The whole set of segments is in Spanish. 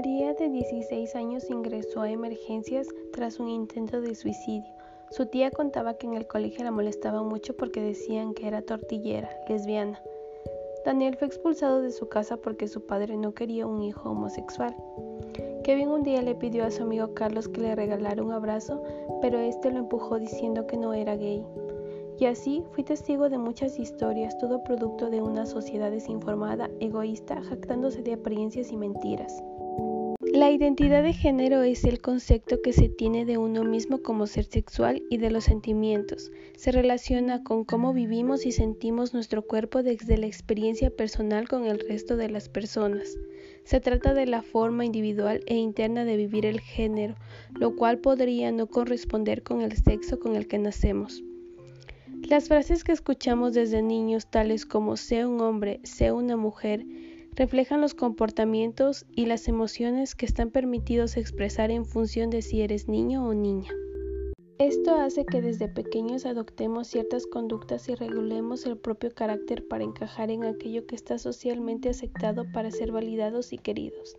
María, de 16 años, ingresó a emergencias tras un intento de suicidio. Su tía contaba que en el colegio la molestaban mucho porque decían que era tortillera, lesbiana. Daniel fue expulsado de su casa porque su padre no quería un hijo homosexual. Kevin un día le pidió a su amigo Carlos que le regalara un abrazo, pero este lo empujó diciendo que no era gay. Y así fui testigo de muchas historias, todo producto de una sociedad desinformada, egoísta, jactándose de apariencias y mentiras. La identidad de género es el concepto que se tiene de uno mismo como ser sexual y de los sentimientos. Se relaciona con cómo vivimos y sentimos nuestro cuerpo desde la experiencia personal con el resto de las personas. Se trata de la forma individual e interna de vivir el género, lo cual podría no corresponder con el sexo con el que nacemos. Las frases que escuchamos desde niños, tales como sea un hombre, sea una mujer, reflejan los comportamientos y las emociones que están permitidos expresar en función de si eres niño o niña. Esto hace que desde pequeños adoptemos ciertas conductas y regulemos el propio carácter para encajar en aquello que está socialmente aceptado para ser validados y queridos.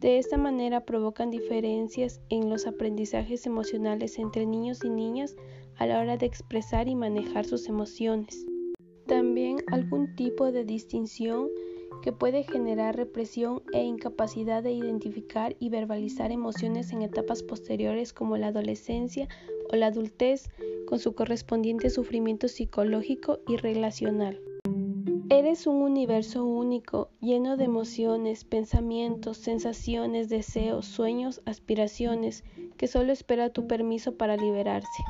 De esta manera provocan diferencias en los aprendizajes emocionales entre niños y niñas a la hora de expresar y manejar sus emociones. También algún tipo de distinción que puede generar represión e incapacidad de identificar y verbalizar emociones en etapas posteriores como la adolescencia o la adultez, con su correspondiente sufrimiento psicológico y relacional. Eres un universo único, lleno de emociones, pensamientos, sensaciones, deseos, sueños, aspiraciones, que solo espera tu permiso para liberarse.